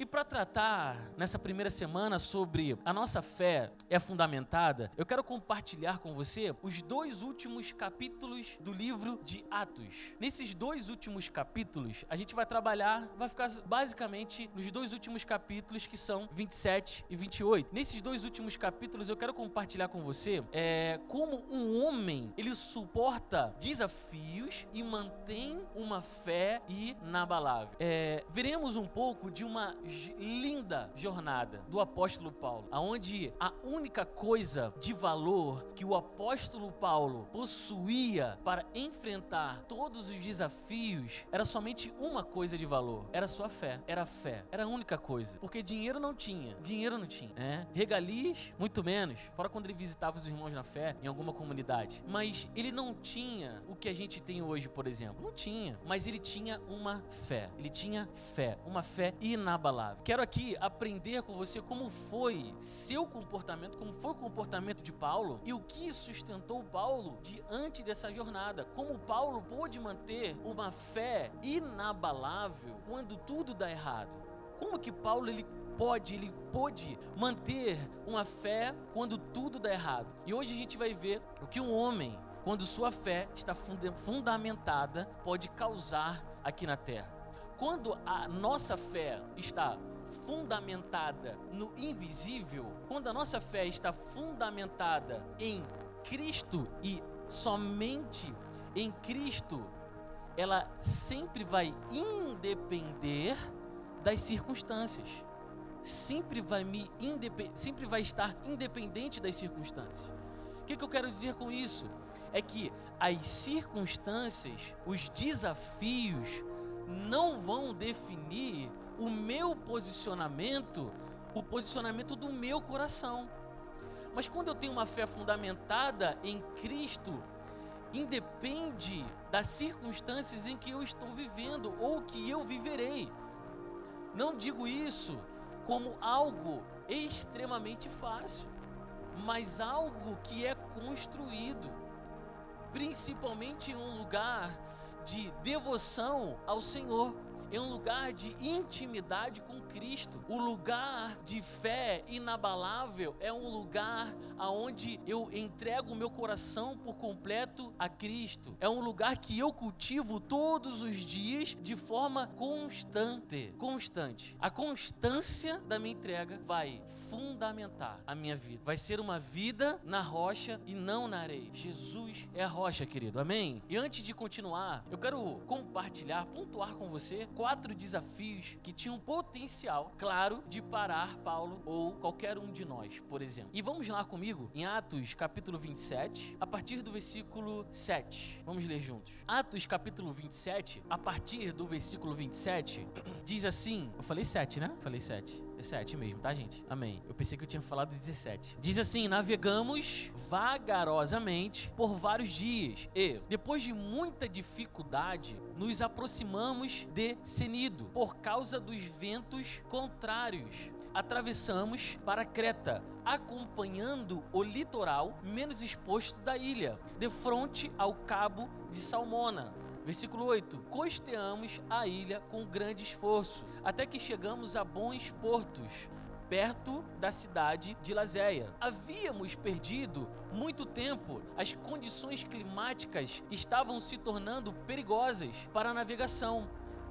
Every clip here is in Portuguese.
E para tratar nessa primeira semana sobre a nossa fé é fundamentada, eu quero compartilhar com você os dois últimos capítulos do livro de Atos. Nesses dois últimos capítulos, a gente vai trabalhar, vai ficar basicamente nos dois últimos capítulos que são 27 e 28. Nesses dois últimos capítulos, eu quero compartilhar com você é, como um homem ele suporta desafios e mantém uma fé inabalável. É, veremos um pouco de uma linda jornada do apóstolo Paulo, aonde a única coisa de valor que o apóstolo Paulo possuía para enfrentar todos os desafios era somente uma coisa de valor, era sua fé, era fé, era a única coisa, porque dinheiro não tinha, dinheiro não tinha, né? Regalias, muito menos, fora quando ele visitava os irmãos na fé em alguma comunidade, mas ele não tinha o que a gente tem hoje, por exemplo, não tinha, mas ele tinha uma fé, ele tinha fé, uma fé inabalável. Quero aqui aprender com você como foi seu comportamento, como foi o comportamento de Paulo e o que sustentou Paulo diante dessa jornada. Como Paulo pôde manter uma fé inabalável quando tudo dá errado. Como que Paulo ele pode, ele pôde manter uma fé quando tudo dá errado. E hoje a gente vai ver o que um homem, quando sua fé está fundamentada, pode causar aqui na terra. Quando a nossa fé está fundamentada no invisível, quando a nossa fé está fundamentada em Cristo e somente em Cristo, ela sempre vai independer das circunstâncias. Sempre vai me sempre vai estar independente das circunstâncias. O que, que eu quero dizer com isso? É que as circunstâncias, os desafios, não vão definir o meu posicionamento, o posicionamento do meu coração. Mas quando eu tenho uma fé fundamentada em Cristo, independe das circunstâncias em que eu estou vivendo ou que eu viverei. Não digo isso como algo extremamente fácil, mas algo que é construído, principalmente em um lugar de devoção ao Senhor, em um lugar de intimidade com Cristo. O lugar de fé inabalável é um lugar aonde eu entrego o meu coração por completo a Cristo. É um lugar que eu cultivo todos os dias de forma constante, constante. A constância da minha entrega vai fundamentar a minha vida. Vai ser uma vida na rocha e não na areia. Jesus é a rocha, querido. Amém. E antes de continuar, eu quero compartilhar, pontuar com você quatro desafios que tinham potencial, claro, de parar Paulo ou qualquer um de nós, por exemplo. E vamos lá comigo em Atos capítulo 27, a partir do versículo 7. Vamos ler juntos. Atos capítulo 27, a partir do versículo 27, diz assim: Eu falei 7, né? Falei 7. É 7 mesmo, tá, gente? Amém. Eu pensei que eu tinha falado 17. Diz assim: Navegamos vagarosamente por vários dias e, depois de muita dificuldade, nos aproximamos de Senido por causa dos ventos contrários. Atravessamos para Creta, acompanhando o litoral menos exposto da ilha, de frente ao cabo de Salmona Versículo 8: Costeamos a ilha com grande esforço, até que chegamos a bons portos, perto da cidade de Lazéia. Havíamos perdido muito tempo, as condições climáticas estavam se tornando perigosas para a navegação,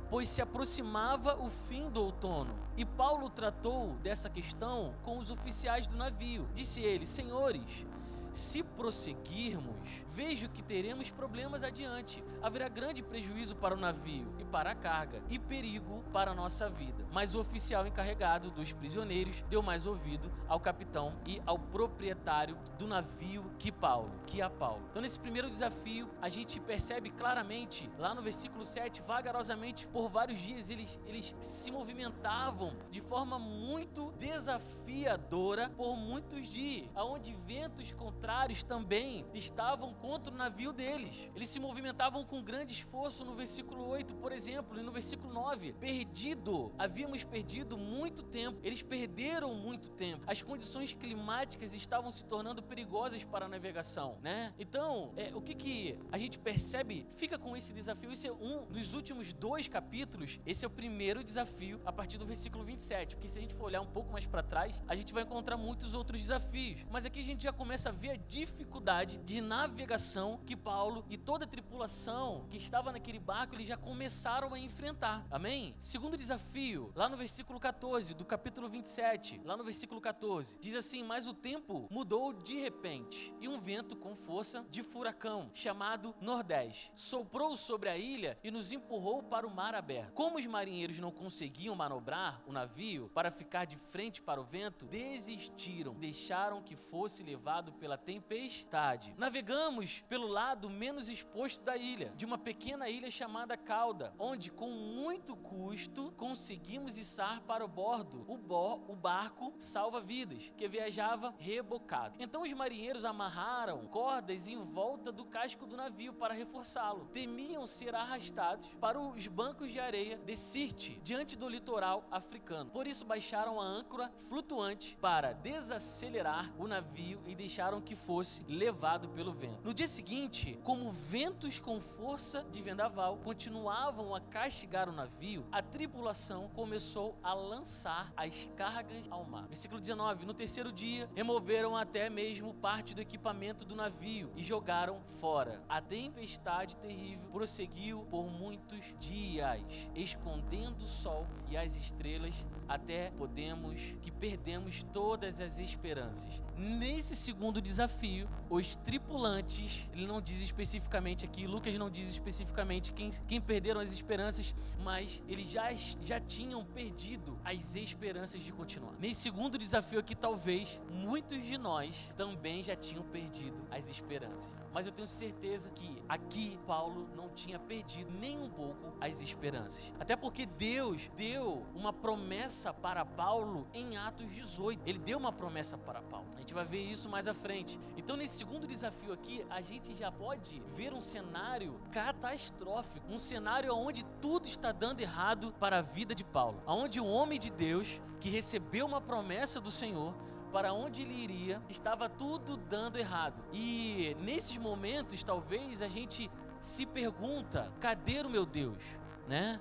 pois se aproximava o fim do outono. E Paulo tratou dessa questão com os oficiais do navio. Disse ele: Senhores, se prosseguirmos, vejo que teremos problemas adiante. Haverá grande prejuízo para o navio e para a carga, e perigo para a nossa vida. Mas o oficial encarregado dos prisioneiros deu mais ouvido ao capitão e ao proprietário do navio que Paulo, que a Paulo. Então, nesse primeiro desafio, a gente percebe claramente, lá no versículo 7, vagarosamente por vários dias eles, eles se movimentavam de forma muito desafiadora por muitos dias, aonde ventos contrários contrários também estavam contra o navio deles. Eles se movimentavam com grande esforço no versículo 8, por exemplo, e no versículo 9, perdido, havíamos perdido muito tempo. Eles perderam muito tempo. As condições climáticas estavam se tornando perigosas para a navegação, né? Então, é, o que que a gente percebe? Fica com esse desafio. Esse é um dos últimos dois capítulos. Esse é o primeiro desafio a partir do versículo 27, porque se a gente for olhar um pouco mais para trás, a gente vai encontrar muitos outros desafios. Mas aqui a gente já começa a ver a dificuldade de navegação que Paulo e toda a tripulação que estava naquele barco, eles já começaram a enfrentar. Amém? Segundo desafio, lá no versículo 14 do capítulo 27, lá no versículo 14, diz assim: "Mas o tempo mudou de repente, e um vento com força de furacão, chamado Nordeste, soprou sobre a ilha e nos empurrou para o mar aberto. Como os marinheiros não conseguiam manobrar o navio para ficar de frente para o vento, desistiram, deixaram que fosse levado pela tempestade. Navegamos pelo lado menos exposto da ilha, de uma pequena ilha chamada Cauda, onde com muito custo conseguimos içar para o bordo o, bo o barco salva-vidas, que viajava rebocado. Então os marinheiros amarraram cordas em volta do casco do navio para reforçá-lo. Temiam ser arrastados para os bancos de areia de Sirte, diante do litoral africano. Por isso baixaram a âncora flutuante para desacelerar o navio e deixaram que fosse levado pelo vento. No dia seguinte, como ventos com força de vendaval continuavam a castigar o navio, a tripulação começou a lançar as cargas ao mar. Versículo 19: No terceiro dia, removeram até mesmo parte do equipamento do navio e jogaram fora. A tempestade terrível prosseguiu por muitos dias, escondendo o sol e as estrelas, até podemos que perdemos todas as esperanças. Nesse segundo desafio, os tripulantes, ele não diz especificamente aqui, Lucas não diz especificamente quem, quem perderam as esperanças, mas eles já, já tinham perdido as esperanças de continuar. Nesse segundo desafio aqui, talvez muitos de nós também já tinham perdido as esperanças. Mas eu tenho certeza que aqui Paulo não tinha perdido nem um pouco as esperanças. Até porque Deus deu uma promessa para Paulo em Atos 18. Ele deu uma promessa para Paulo. A gente vai ver isso mais à frente. Então, nesse segundo desafio aqui, a gente já pode ver um cenário catastrófico, um cenário onde tudo está dando errado para a vida de Paulo. Onde o homem de Deus que recebeu uma promessa do Senhor para onde ele iria, estava tudo dando errado. E nesses momentos, talvez a gente se pergunta: cadê o meu Deus, né?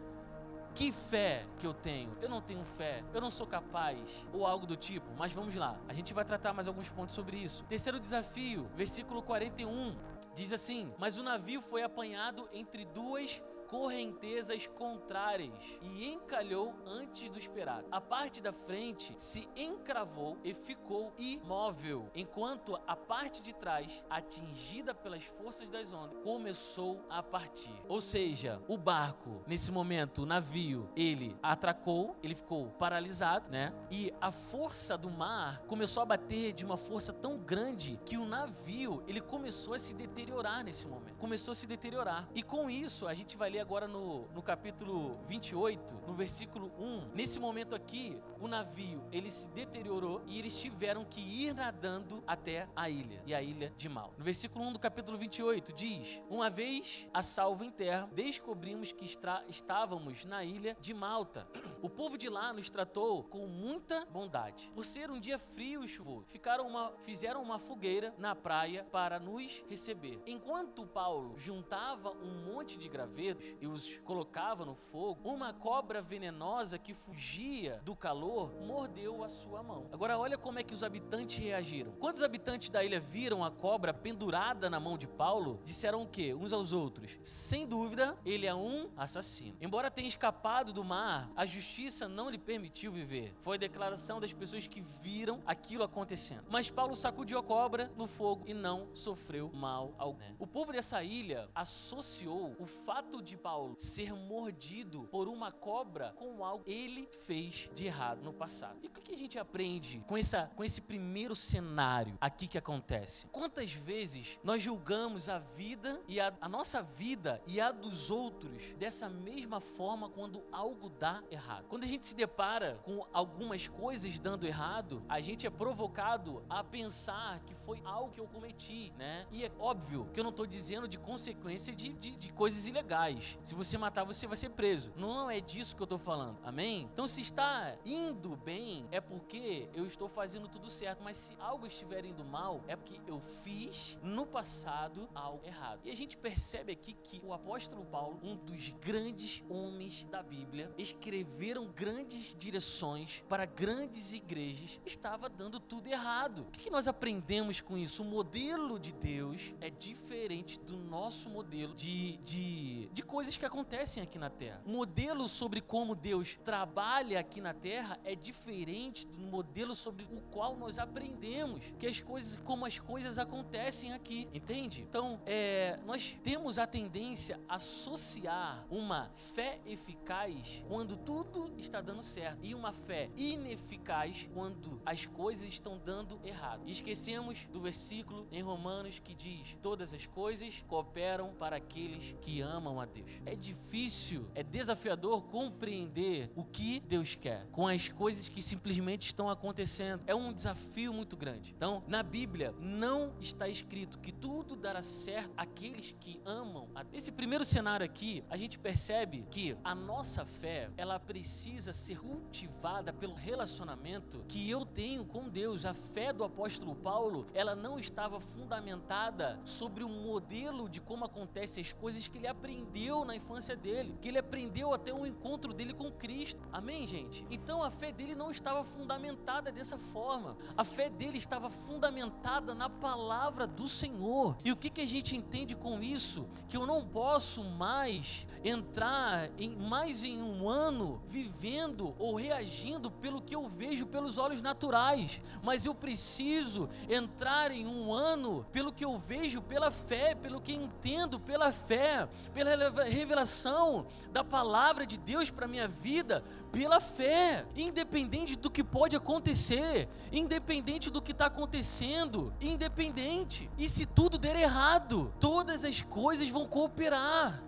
Que fé que eu tenho? Eu não tenho fé, eu não sou capaz, ou algo do tipo. Mas vamos lá, a gente vai tratar mais alguns pontos sobre isso. Terceiro desafio, versículo 41, diz assim: Mas o navio foi apanhado entre duas correntezas contrárias e encalhou antes do esperado. A parte da frente se encravou e ficou imóvel, enquanto a parte de trás, atingida pelas forças das ondas, começou a partir. Ou seja, o barco, nesse momento, o navio, ele atracou, ele ficou paralisado, né? E a força do mar começou a bater de uma força tão grande que o navio, ele começou a se deteriorar nesse momento. Começou a se deteriorar. E com isso, a gente vai ler agora no, no capítulo 28, no versículo 1. Nesse momento aqui, o navio ele se deteriorou e eles tiveram que ir nadando até a ilha, e a ilha de Mal. No versículo 1 do capítulo 28 diz: Uma vez a salvo em terra, descobrimos que estávamos na ilha de Malta. O povo de lá nos tratou com muita bondade. Por ser um dia frio e chuvoso, ficaram uma, fizeram uma fogueira na praia para nos receber. Enquanto Paulo juntava um monte de gravetos e os colocava no fogo, uma cobra venenosa que fugia do calor mordeu a sua mão. Agora olha como é que os habitantes reagiram. Quando os habitantes da ilha viram a cobra pendurada na mão de Paulo, disseram o quê? Uns aos outros: Sem dúvida, ele é um assassino. Embora tenha escapado do mar, a justiça não lhe permitiu viver. Foi a declaração das pessoas que viram aquilo acontecendo. Mas Paulo sacudiu a cobra no fogo e não sofreu mal algum. O povo dessa ilha associou o fato de Paulo ser mordido por uma cobra com algo que ele fez de errado no passado. E o que a gente aprende com, essa, com esse primeiro cenário aqui que acontece? Quantas vezes nós julgamos a vida e a, a nossa vida e a dos outros dessa mesma forma quando algo dá errado? Quando a gente se depara com algumas coisas dando errado, a gente é provocado a pensar que foi algo que eu cometi, né? E é óbvio que eu não estou dizendo de consequência de, de, de coisas ilegais. Se você matar, você vai ser preso. Não é disso que eu estou falando. Amém? Então, se está indo bem, é porque eu estou fazendo tudo certo. Mas se algo estiver indo mal, é porque eu fiz no passado algo errado. E a gente percebe aqui que o apóstolo Paulo, um dos grandes homens da Bíblia, escreveram grandes direções para grandes igrejas, estava dando tudo errado. O que nós aprendemos com isso? O modelo de Deus é diferente do nosso modelo de, de, de coisas que acontecem aqui na Terra. O modelo sobre como Deus trabalha aqui na Terra é diferente do modelo sobre o qual nós aprendemos que as coisas, como as coisas acontecem aqui, entende? Então, é, nós temos a tendência a associar uma fé eficaz quando tudo está dando certo e uma fé ineficaz quando as coisas estão dando errado. E esquecemos do versículo em Romanos que diz: todas as coisas cooperam para aqueles que amam a Deus. É difícil, é desafiador compreender o que Deus quer com as coisas que simplesmente estão acontecendo. É um desafio muito grande. Então, na Bíblia não está escrito que tudo dará certo àqueles que amam. Nesse primeiro cenário aqui, a gente percebe que a nossa fé, ela precisa ser cultivada pelo relacionamento que eu tenho com Deus. A fé do apóstolo Paulo, ela não estava fundamentada sobre um modelo de como acontecem as coisas que ele aprendeu na infância dele, que ele aprendeu até o encontro dele com Cristo. Amém, gente? Então a fé dele não estava fundamentada dessa forma. A fé dele estava fundamentada na palavra do Senhor. E o que, que a gente entende com isso? Que eu não posso mais entrar em mais em um ano vivendo ou reagindo pelo que eu vejo pelos olhos naturais, mas eu preciso entrar em um ano pelo que eu vejo pela fé, pelo que entendo pela fé, pela revelação da palavra de Deus para minha vida, pela fé, independente do que pode acontecer, independente do que está acontecendo, independente. E se tudo der errado, todas as coisas vão cooperar.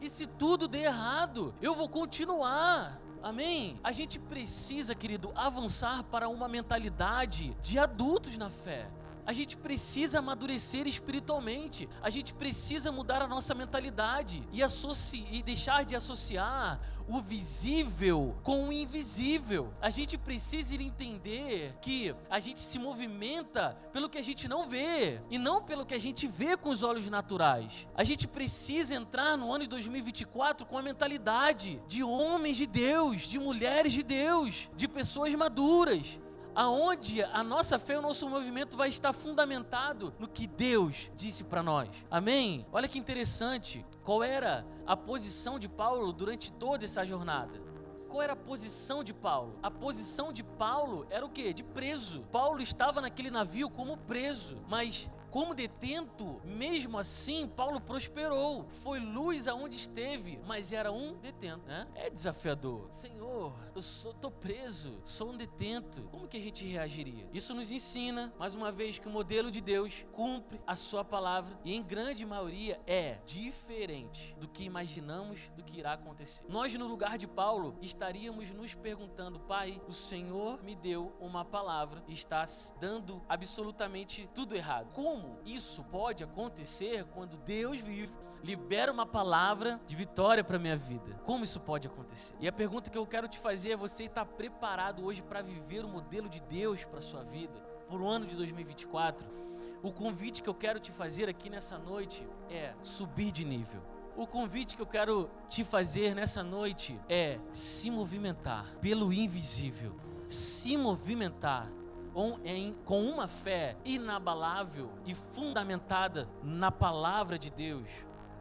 E se tudo der errado, eu vou continuar. Amém? A gente precisa, querido, avançar para uma mentalidade de adultos na fé. A gente precisa amadurecer espiritualmente. A gente precisa mudar a nossa mentalidade e, e deixar de associar o visível com o invisível. A gente precisa entender que a gente se movimenta pelo que a gente não vê e não pelo que a gente vê com os olhos naturais. A gente precisa entrar no ano de 2024 com a mentalidade de homens de Deus, de mulheres de Deus, de pessoas maduras aonde a nossa fé, o nosso movimento vai estar fundamentado no que Deus disse para nós. Amém? Olha que interessante. Qual era a posição de Paulo durante toda essa jornada? Qual era a posição de Paulo? A posição de Paulo era o quê? De preso. Paulo estava naquele navio como preso, mas como detento, mesmo assim, Paulo prosperou. Foi luz aonde esteve, mas era um detento, né? É desafiador. Senhor, eu sou, tô preso, sou um detento. Como que a gente reagiria? Isso nos ensina, mais uma vez, que o modelo de Deus cumpre a sua palavra e, em grande maioria, é diferente do que imaginamos do que irá acontecer. Nós, no lugar de Paulo, estaríamos nos perguntando: Pai, o Senhor me deu uma palavra e está dando absolutamente tudo errado. Como como isso pode acontecer quando Deus vive, libera uma palavra de vitória para minha vida? Como isso pode acontecer? E a pergunta que eu quero te fazer é: você está preparado hoje para viver o modelo de Deus para sua vida? Por o ano de 2024? O convite que eu quero te fazer aqui nessa noite é subir de nível. O convite que eu quero te fazer nessa noite é se movimentar pelo invisível. Se movimentar em, com uma fé inabalável e fundamentada na palavra de Deus.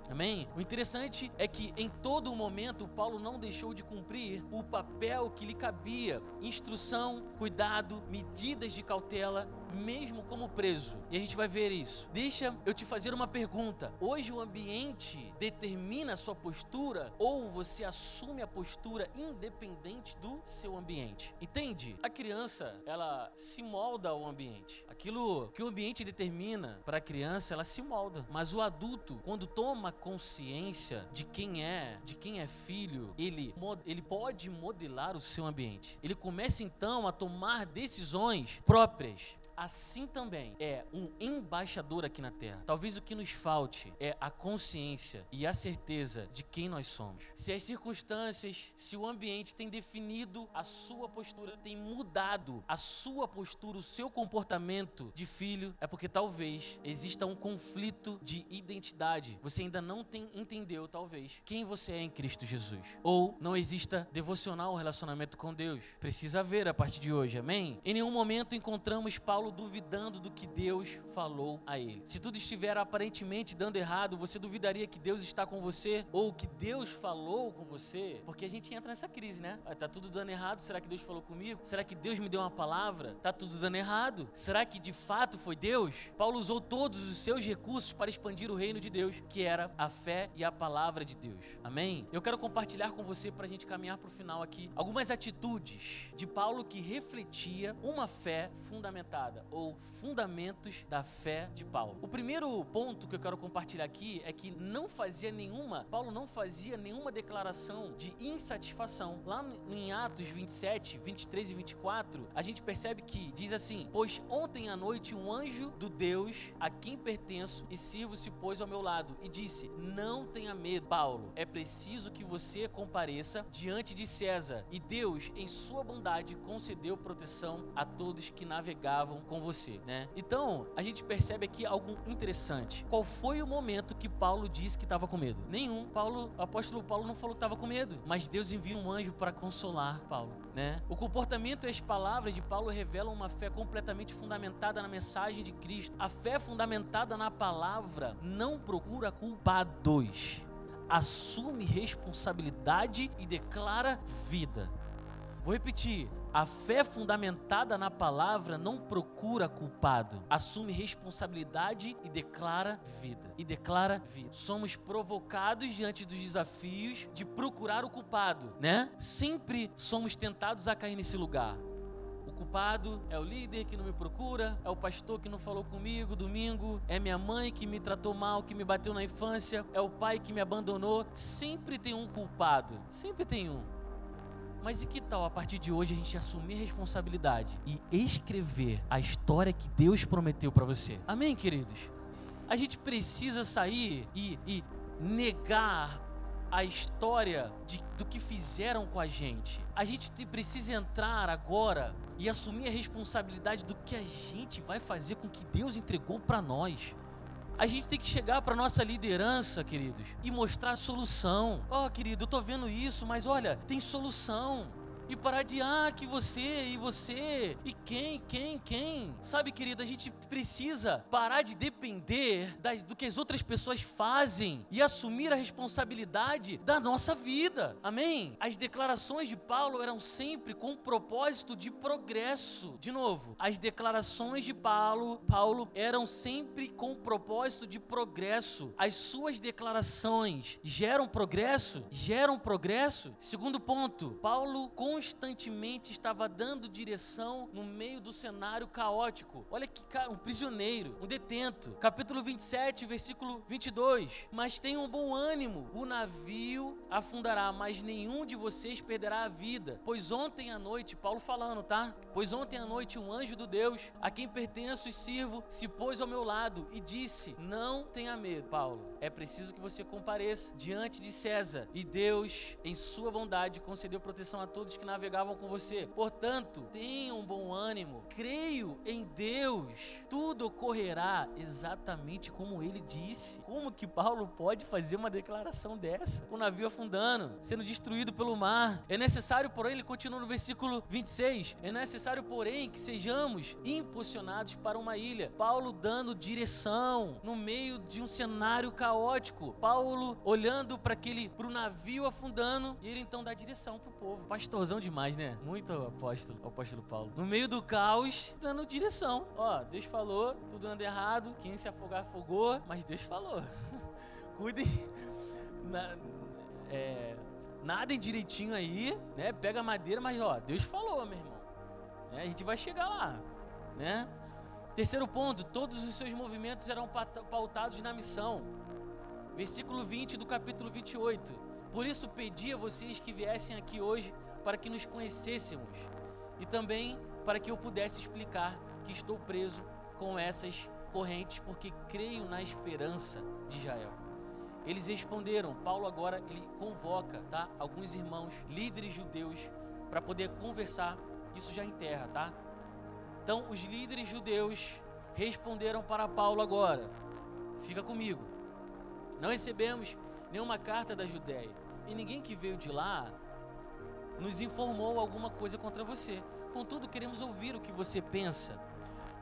Amém? O interessante é que em todo momento Paulo não deixou de cumprir o papel que lhe cabia: instrução, cuidado, medidas de cautela mesmo como preso. E a gente vai ver isso. Deixa eu te fazer uma pergunta. Hoje o ambiente determina a sua postura ou você assume a postura independente do seu ambiente? Entende? A criança, ela se molda ao ambiente. Aquilo que o ambiente determina para a criança, ela se molda. Mas o adulto, quando toma consciência de quem é, de quem é filho, ele, ele pode modelar o seu ambiente. Ele começa então a tomar decisões próprias assim também é um embaixador aqui na terra. Talvez o que nos falte é a consciência e a certeza de quem nós somos. Se as circunstâncias, se o ambiente tem definido a sua postura, tem mudado a sua postura, o seu comportamento de filho, é porque talvez exista um conflito de identidade. Você ainda não tem entendeu, talvez, quem você é em Cristo Jesus. Ou não exista devocional relacionamento com Deus. Precisa ver a partir de hoje, amém? Em nenhum momento encontramos Paulo Paulo duvidando do que Deus falou a ele. Se tudo estiver aparentemente dando errado, você duvidaria que Deus está com você ou que Deus falou com você? Porque a gente entra nessa crise, né? Tá tudo dando errado, será que Deus falou comigo? Será que Deus me deu uma palavra? Tá tudo dando errado? Será que de fato foi Deus? Paulo usou todos os seus recursos para expandir o reino de Deus, que era a fé e a palavra de Deus. Amém? Eu quero compartilhar com você para a gente caminhar para o final aqui algumas atitudes de Paulo que refletia uma fé fundamentada ou fundamentos da fé de Paulo. O primeiro ponto que eu quero compartilhar aqui é que não fazia nenhuma, Paulo não fazia nenhuma declaração de insatisfação. Lá em Atos 27, 23 e 24, a gente percebe que diz assim: Pois ontem à noite um anjo do Deus a quem pertenço e sirvo se pôs ao meu lado e disse: Não tenha medo, Paulo, é preciso que você compareça diante de César. E Deus, em sua bondade, concedeu proteção a todos que navegavam com você, né? Então, a gente percebe aqui algo interessante. Qual foi o momento que Paulo disse que estava com medo? Nenhum. Paulo, o apóstolo Paulo não falou que estava com medo, mas Deus envia um anjo para consolar Paulo, né? O comportamento e as palavras de Paulo revelam uma fé completamente fundamentada na mensagem de Cristo. A fé fundamentada na palavra não procura culpados assume responsabilidade e declara vida. Vou repetir. A fé fundamentada na palavra não procura culpado, assume responsabilidade e declara vida. E declara vida. Somos provocados diante dos desafios de procurar o culpado, né? Sempre somos tentados a cair nesse lugar. O culpado é o líder que não me procura, é o pastor que não falou comigo domingo, é minha mãe que me tratou mal, que me bateu na infância, é o pai que me abandonou. Sempre tem um culpado, sempre tem um. Mas e que tal a partir de hoje a gente assumir responsabilidade e escrever a história que Deus prometeu para você? Amém, queridos? A gente precisa sair e, e negar a história de, do que fizeram com a gente. A gente precisa entrar agora e assumir a responsabilidade do que a gente vai fazer com o que Deus entregou para nós. A gente tem que chegar para nossa liderança, queridos, e mostrar a solução. Ó, oh, querido, eu tô vendo isso, mas olha, tem solução e parar de ah, que você e você e quem, quem, quem. Sabe, querida, a gente precisa parar de depender das, do que as outras pessoas fazem e assumir a responsabilidade da nossa vida. Amém? As declarações de Paulo eram sempre com um propósito de progresso. De novo, as declarações de Paulo, Paulo eram sempre com um propósito de progresso. As suas declarações geram progresso? Geram progresso? Segundo ponto, Paulo com constantemente estava dando direção no meio do cenário caótico. Olha que cara, um prisioneiro, um detento. Capítulo 27, versículo 22. Mas tenham um bom ânimo, o navio afundará, mas nenhum de vocês perderá a vida. Pois ontem à noite, Paulo falando, tá? Pois ontem à noite um anjo do Deus, a quem pertenço e sirvo, se pôs ao meu lado e disse: Não tenha medo, Paulo. É preciso que você compareça diante de César. E Deus, em sua bondade, concedeu proteção a todos que que navegavam com você. Portanto, tenham bom ânimo, creio em Deus, tudo ocorrerá exatamente como ele disse. Como que Paulo pode fazer uma declaração dessa? O navio afundando, sendo destruído pelo mar. É necessário, porém, ele continua no versículo 26, é necessário, porém, que sejamos impulsionados para uma ilha. Paulo dando direção no meio de um cenário caótico. Paulo olhando para aquele pro navio afundando e ele então dá direção pro povo. Pastorzão demais, né? Muito apóstolo, apóstolo Paulo. No meio do caos, dando direção. Ó, Deus falou, tudo anda errado, quem se afogar afogou, mas Deus falou. Cuidem na, é, nadem direitinho aí, né? Pega a madeira, mas ó, Deus falou, meu irmão. Né? A gente vai chegar lá, né? Terceiro ponto, todos os seus movimentos eram pautados na missão. Versículo 20 do capítulo 28. Por isso pedi a vocês que viessem aqui hoje para que nos conhecêssemos e também para que eu pudesse explicar que estou preso com essas correntes porque creio na esperança de Israel. Eles responderam. Paulo agora ele convoca, tá? Alguns irmãos, líderes judeus, para poder conversar. Isso já em terra, tá? Então, os líderes judeus responderam para Paulo agora. Fica comigo. Não recebemos nenhuma carta da Judéia. E ninguém que veio de lá nos informou alguma coisa contra você. Contudo, queremos ouvir o que você pensa.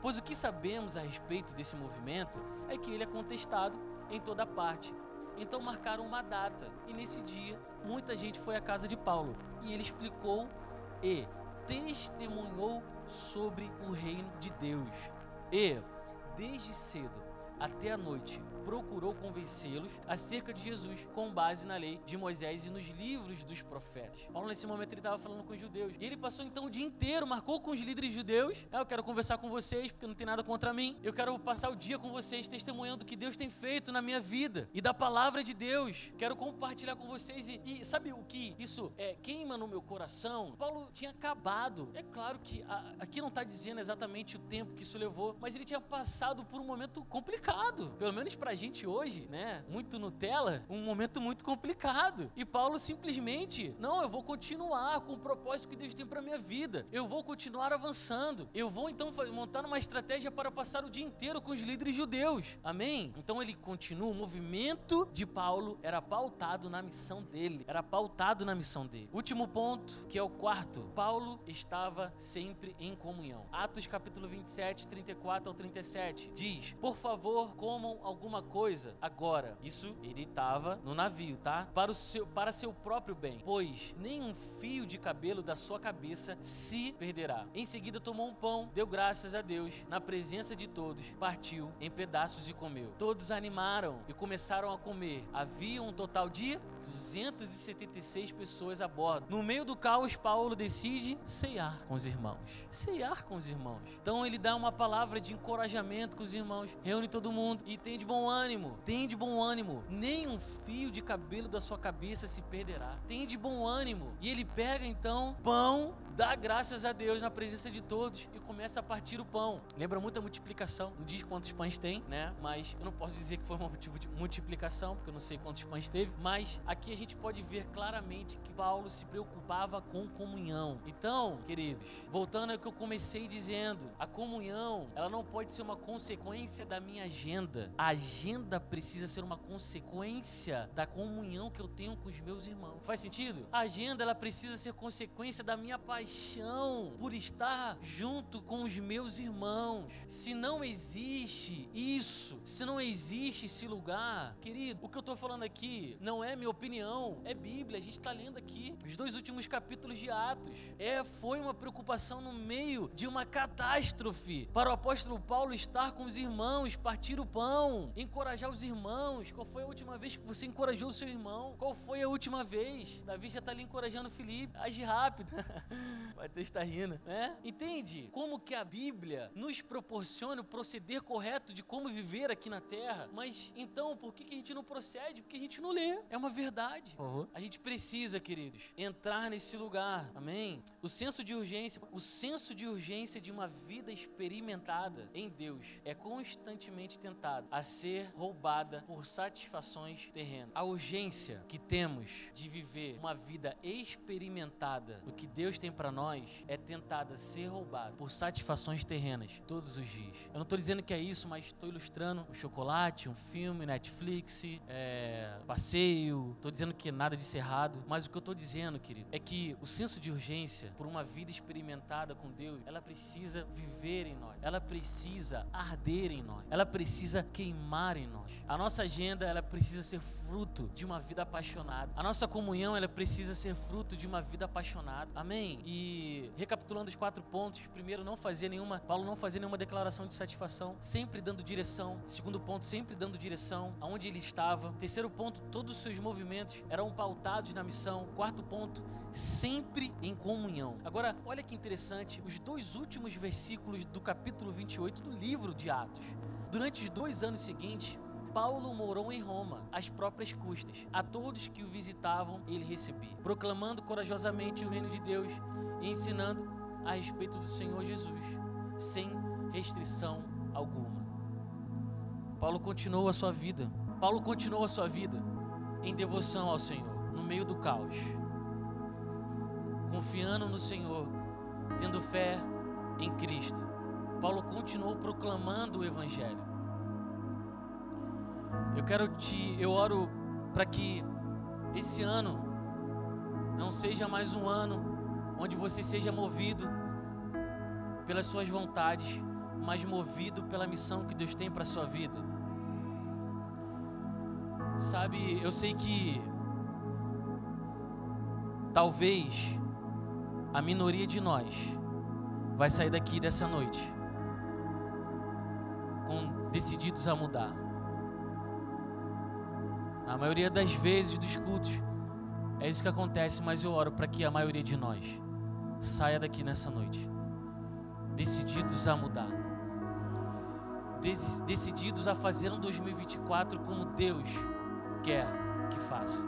Pois o que sabemos a respeito desse movimento é que ele é contestado em toda parte então marcaram uma data e nesse dia muita gente foi à casa de Paulo e ele explicou e testemunhou sobre o reino de Deus. E desde cedo até a noite procurou convencê-los acerca de Jesus com base na lei de Moisés e nos livros dos profetas. Paulo, nesse momento, ele estava falando com os judeus. E ele passou então o dia inteiro, marcou com os líderes judeus. Ah, eu quero conversar com vocês, porque não tem nada contra mim. Eu quero passar o dia com vocês, testemunhando o que Deus tem feito na minha vida e da palavra de Deus. Quero compartilhar com vocês. E, e sabe o que isso é, queima no meu coração? Paulo tinha acabado. É claro que a, aqui não está dizendo exatamente o tempo que isso levou, mas ele tinha passado por um momento complicado. Pelo menos para gente hoje, né, muito Nutella, um momento muito complicado. E Paulo simplesmente, não, eu vou continuar com o propósito que Deus tem para minha vida. Eu vou continuar avançando. Eu vou então montar uma estratégia para passar o dia inteiro com os líderes judeus. Amém? Então ele continua, o movimento de Paulo era pautado na missão dele, era pautado na missão dele. Último ponto, que é o quarto. Paulo estava sempre em comunhão. Atos capítulo 27, 34 ao 37 diz: "Por favor, comam alguma coisa agora. Isso ele estava no navio, tá? Para, o seu, para seu próprio bem. Pois nenhum fio de cabelo da sua cabeça se perderá. Em seguida tomou um pão, deu graças a Deus, na presença de todos, partiu em pedaços e comeu. Todos animaram e começaram a comer. Havia um total de 276 pessoas a bordo. No meio do caos, Paulo decide ceiar com os irmãos. Ceiar com os irmãos. Então ele dá uma palavra de encorajamento com os irmãos, reúne todo mundo e tem de bom. Tem de bom ânimo. Nem um fio de cabelo da sua cabeça se perderá. Tem de bom ânimo. E ele pega então pão, dá graças a Deus na presença de todos e começa a partir o pão. Lembra muito a multiplicação. Não diz quantos pães tem, né? Mas eu não posso dizer que foi uma multiplicação, porque eu não sei quantos pães teve. Mas aqui a gente pode ver claramente que Paulo se preocupava com comunhão. Então, queridos, voltando ao que eu comecei dizendo, a comunhão, ela não pode ser uma consequência da minha agenda. A agenda precisa ser uma consequência da comunhão que eu tenho com os meus irmãos. Faz sentido? A agenda ela precisa ser consequência da minha paixão por estar junto com os meus irmãos. Se não existe isso, se não existe esse lugar, querido, o que eu estou falando aqui não é minha opinião, é Bíblia. A gente está lendo aqui os dois últimos capítulos de Atos. É, foi uma preocupação no meio de uma catástrofe para o apóstolo Paulo estar com os irmãos, partir o pão, encorajar os irmãos. Qual foi a última vez que você encorajou o seu irmão? Qual foi a última vez? Davi já está ali encorajando Felipe. Age rápido. Mateus está rindo, né? Entende? Como que a Bíblia nos proporciona o proceder correto de como viver aqui na Terra. Mas então, por que, que a gente não procede? Porque a gente não lê. É uma verdade. Uhum. A gente precisa, queridos, entrar nesse lugar. Amém? O senso de urgência, o senso de urgência de uma vida experimentada em Deus é constantemente tentado a ser roubada por satisfações terrenas. A urgência que temos de viver uma vida experimentada do que Deus tem para nós nós é tentada ser roubada por satisfações terrenas todos os dias. Eu não estou dizendo que é isso, mas estou ilustrando um chocolate, um filme, Netflix, é, passeio. Estou dizendo que nada disso é errado. Mas o que eu estou dizendo, querido, é que o senso de urgência por uma vida experimentada com Deus, ela precisa viver em nós. Ela precisa arder em nós. Ela precisa queimar em nós. A nossa agenda, ela precisa ser fruto de uma vida apaixonada. A nossa comunhão, ela precisa ser fruto de uma vida apaixonada. Amém? E recapitulando os quatro pontos, primeiro, não fazer nenhuma, Paulo não fazia nenhuma declaração de satisfação, sempre dando direção. Segundo ponto, sempre dando direção aonde ele estava. Terceiro ponto, todos os seus movimentos eram pautados na missão. Quarto ponto, sempre em comunhão. Agora, olha que interessante, os dois últimos versículos do capítulo 28 do livro de Atos. Durante os dois anos seguintes, Paulo morou em Roma, às próprias custas. A todos que o visitavam, ele recebia, proclamando corajosamente o reino de Deus e ensinando a respeito do Senhor Jesus, sem restrição alguma. Paulo continuou a sua vida. Paulo continuou a sua vida em devoção ao Senhor, no meio do caos, confiando no Senhor, tendo fé em Cristo. Paulo continuou proclamando o Evangelho. Eu quero te, eu oro para que esse ano não seja mais um ano onde você seja movido pelas suas vontades, mas movido pela missão que Deus tem para sua vida. Sabe, eu sei que talvez a minoria de nós vai sair daqui dessa noite com decididos a mudar. A maioria das vezes dos cultos é isso que acontece, mas eu oro para que a maioria de nós saia daqui nessa noite decididos a mudar. decididos a fazer um 2024 como Deus quer que faça.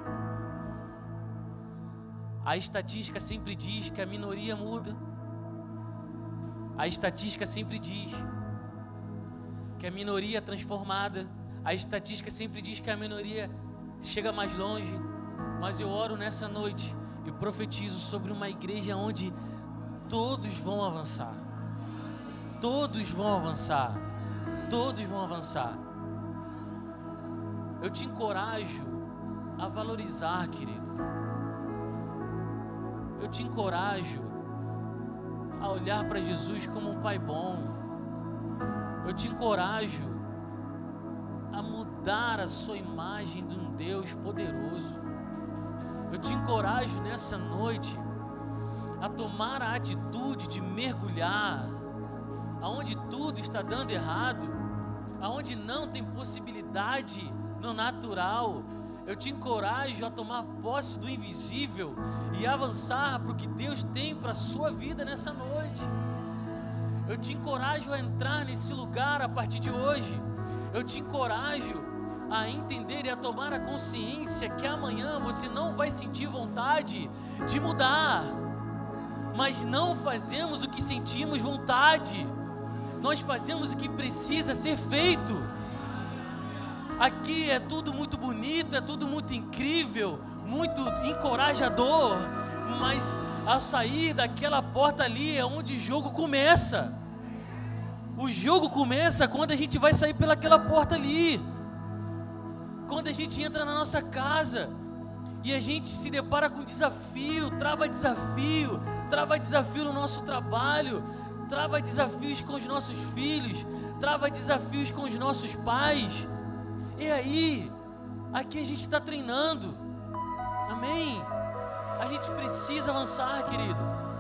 A estatística sempre diz que a minoria muda. A estatística sempre diz que a minoria é transformada. A estatística sempre diz que a minoria chega mais longe, mas eu oro nessa noite e profetizo sobre uma igreja onde todos vão avançar. Todos vão avançar. Todos vão avançar. Eu te encorajo a valorizar, querido. Eu te encorajo a olhar para Jesus como um pai bom. Eu te encorajo a mudar a sua imagem de um Deus poderoso. Eu te encorajo nessa noite a tomar a atitude de mergulhar aonde tudo está dando errado, aonde não tem possibilidade no natural. Eu te encorajo a tomar posse do invisível e avançar para o que Deus tem para a sua vida nessa noite. Eu te encorajo a entrar nesse lugar a partir de hoje eu te encorajo a entender e a tomar a consciência que amanhã você não vai sentir vontade de mudar, mas não fazemos o que sentimos vontade, nós fazemos o que precisa ser feito. Aqui é tudo muito bonito, é tudo muito incrível, muito encorajador, mas ao sair daquela porta ali é onde o jogo começa. O jogo começa quando a gente vai sair pelaquela porta ali. Quando a gente entra na nossa casa e a gente se depara com desafio, trava desafio, trava desafio no nosso trabalho, trava desafios com os nossos filhos, trava desafios com os nossos pais. E aí, aqui a gente está treinando. Amém? A gente precisa avançar, querido.